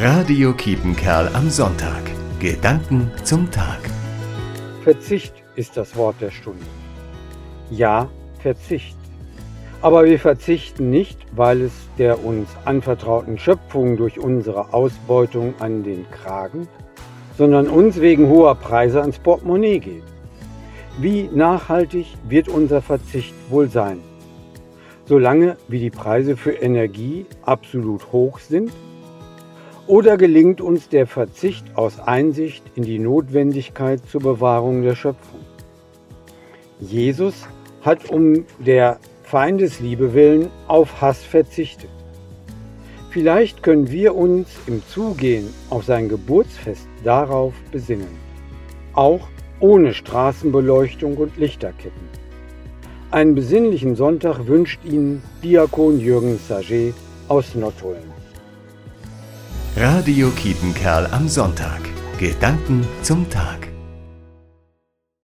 Radio Kiepenkerl am Sonntag. Gedanken zum Tag. Verzicht ist das Wort der Stunde. Ja, Verzicht. Aber wir verzichten nicht, weil es der uns anvertrauten Schöpfung durch unsere Ausbeutung an den Kragen, sondern uns wegen hoher Preise ans Portemonnaie geht. Wie nachhaltig wird unser Verzicht wohl sein? Solange wie die Preise für Energie absolut hoch sind oder gelingt uns der Verzicht aus Einsicht in die Notwendigkeit zur Bewahrung der Schöpfung? Jesus hat um der Feindesliebe willen auf Hass verzichtet. Vielleicht können wir uns im Zugehen auf sein Geburtsfest darauf besinnen, auch ohne Straßenbeleuchtung und Lichterketten. Einen besinnlichen Sonntag wünscht Ihnen Diakon Jürgen Saget aus Nottuln. Radio Kiepenkerl am Sonntag. Gedanken zum Tag.